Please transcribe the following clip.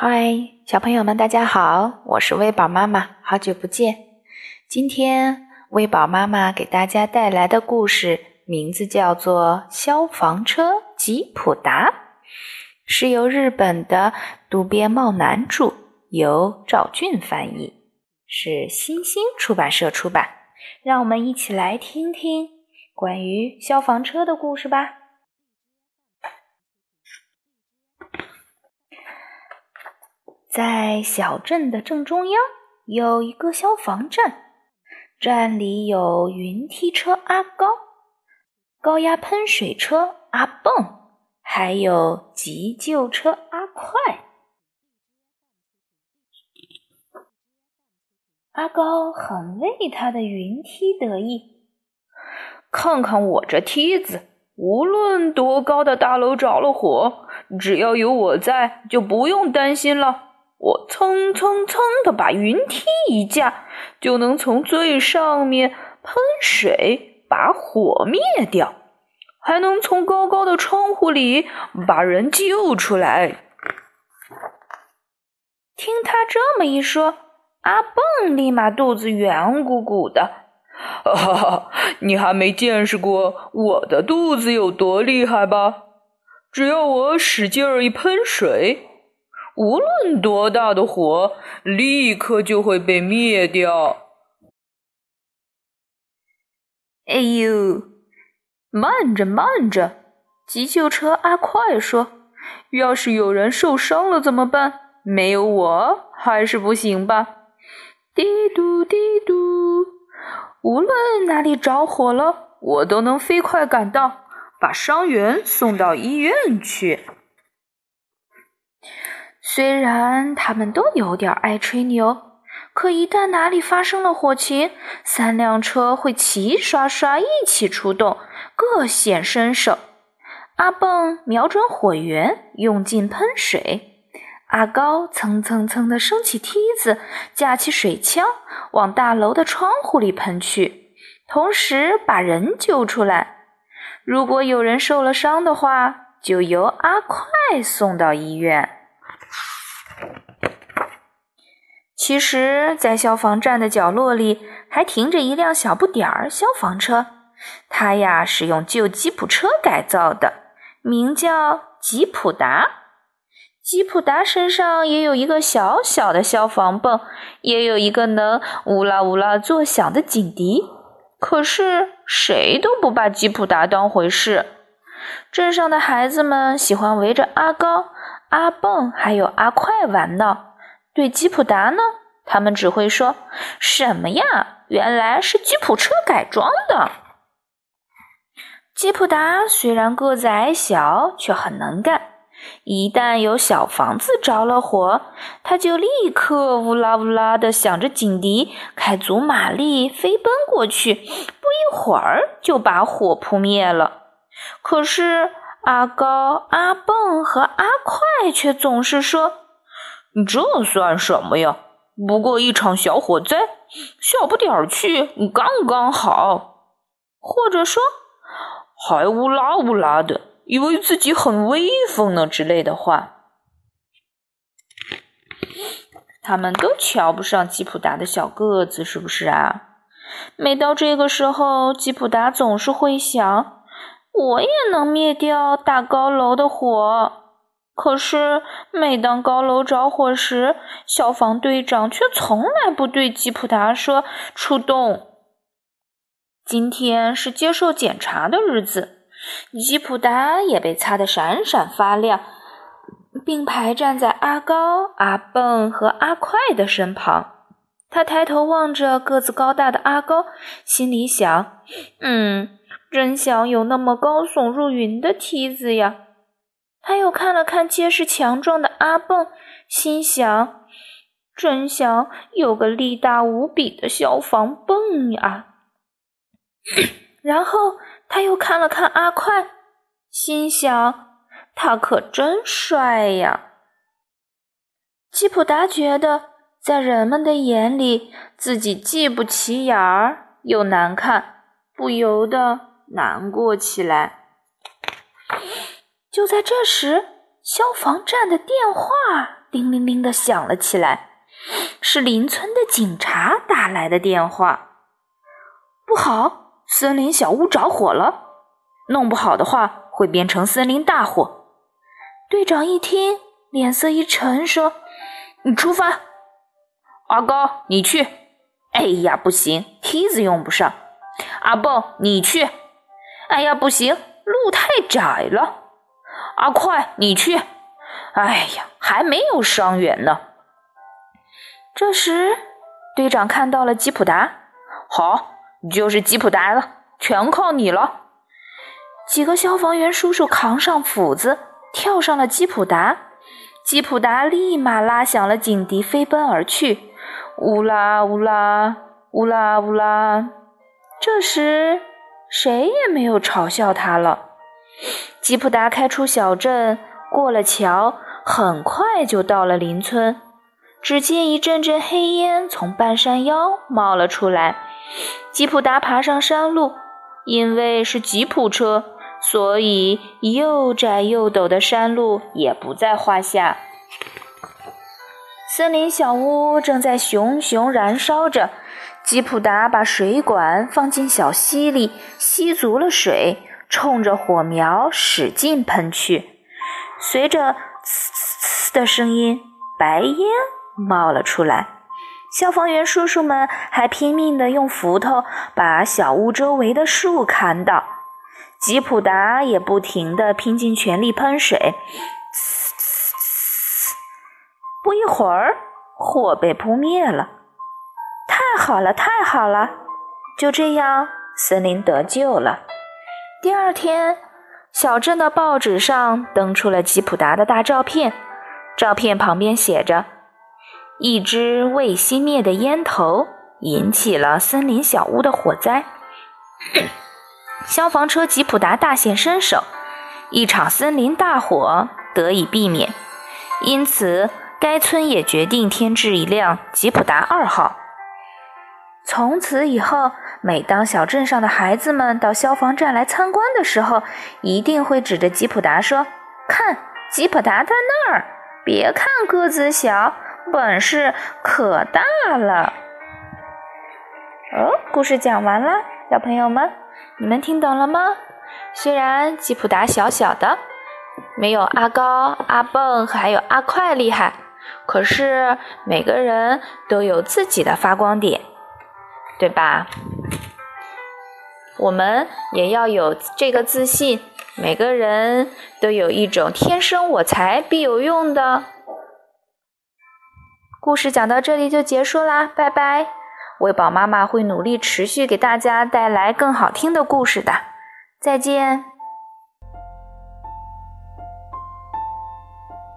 嗨，小朋友们，大家好！我是微宝妈妈，好久不见。今天微宝妈妈给大家带来的故事名字叫做《消防车吉普达》，是由日本的渡边茂男著，由赵俊翻译，是新星出版社出版。让我们一起来听听关于消防车的故事吧。在小镇的正中央有一个消防站，站里有云梯车阿高、高压喷水车阿蹦，还有急救车阿快。阿高很为他的云梯得意，看看我这梯子，无论多高的大楼着了火，只要有我在，就不用担心了。我蹭蹭蹭的把云梯一架，就能从最上面喷水把火灭掉，还能从高高的窗户里把人救出来。听他这么一说，阿蹦立马肚子圆鼓鼓的。哈哈，你还没见识过我的肚子有多厉害吧？只要我使劲儿一喷水。无论多大的火，立刻就会被灭掉。哎呦，慢着慢着！急救车阿快说：“要是有人受伤了怎么办？没有我还是不行吧？”滴嘟滴嘟，无论哪里着火了，我都能飞快赶到，把伤员送到医院去。虽然他们都有点爱吹牛，可一旦哪里发生了火情，三辆车会齐刷刷一起出动，各显身手。阿蹦瞄准火源，用劲喷水；阿高蹭蹭蹭地升起梯子，架起水枪，往大楼的窗户里喷去，同时把人救出来。如果有人受了伤的话，就由阿快送到医院。其实，在消防站的角落里还停着一辆小不点儿消防车，它呀是用旧吉普车改造的，名叫吉普达。吉普达身上也有一个小小的消防泵，也有一个能呜啦呜啦作响的警笛。可是谁都不把吉普达当回事。镇上的孩子们喜欢围着阿高、阿蹦还有阿快玩闹。对吉普达呢，他们只会说什么呀？原来是吉普车改装的。吉普达虽然个子矮小，却很能干。一旦有小房子着了火，他就立刻呜啦呜啦的响着警笛，开足马力飞奔过去，不一会儿就把火扑灭了。可是阿高、阿蹦和阿快却总是说。这算什么呀？不过一场小火灾，小不点儿去刚刚好。或者说，还乌拉乌拉的，以为自己很威风呢之类的话。他们都瞧不上吉普达的小个子，是不是啊？每到这个时候，吉普达总是会想：我也能灭掉大高楼的火。可是，每当高楼着火时，消防队长却从来不对吉普达说“出动”。今天是接受检查的日子，吉普达也被擦得闪闪发亮，并排站在阿高、阿蹦和阿快的身旁。他抬头望着个子高大的阿高，心里想：“嗯，真想有那么高耸入云的梯子呀。”他又看了看结实强壮的阿蹦，心想：“真想有个力大无比的消防泵呀！”然后他又看了看阿快，心想：“他可真帅呀！”吉普达觉得，在人们的眼里，自己既不起眼儿又难看，不由得难过起来。就在这时，消防站的电话叮铃铃的响了起来，是邻村的警察打来的电话。不好，森林小屋着火了，弄不好的话会变成森林大火。队长一听，脸色一沉，说：“你出发。”阿高，你去。哎呀，不行，梯子用不上。阿蹦，你去。哎呀，不行，路太窄了。阿快，你去。哎呀，还没有伤员呢。这时，队长看到了吉普达。好，就是吉普达了，全靠你了。几个消防员叔叔扛上斧子，跳上了吉普达。吉普达立马拉响了警笛，飞奔而去。乌拉乌拉，乌拉乌拉。这时，谁也没有嘲笑他了。吉普达开出小镇，过了桥，很快就到了邻村。只见一阵阵黑烟从半山腰冒了出来。吉普达爬上山路，因为是吉普车，所以又窄又陡的山路也不在话下。森林小屋正在熊熊燃烧着。吉普达把水管放进小溪里，吸足了水。冲着火苗使劲喷去，随着“呲呲呲”的声音，白烟冒了出来。消防员叔叔们还拼命地用斧头把小屋周围的树砍倒。吉普达也不停地拼尽全力喷水，“呲呲呲”。不一会儿，火被扑灭了。太好了，太好了！就这样，森林得救了。第二天，小镇的报纸上登出了吉普达的大照片。照片旁边写着：“一只未熄灭的烟头引起了森林小屋的火灾。消防车吉普达大显身手，一场森林大火得以避免。因此，该村也决定添置一辆吉普达二号。”从此以后，每当小镇上的孩子们到消防站来参观的时候，一定会指着吉普达说：“看，吉普达在那儿！别看个子小，本事可大了。”哦，故事讲完了，小朋友们，你们听懂了吗？虽然吉普达小小的，没有阿高、阿蹦还有阿快厉害，可是每个人都有自己的发光点。对吧？我们也要有这个自信。每个人都有一种天生我材必有用的。故事讲到这里就结束啦，拜拜！魏宝妈妈会努力持续给大家带来更好听的故事的。再见。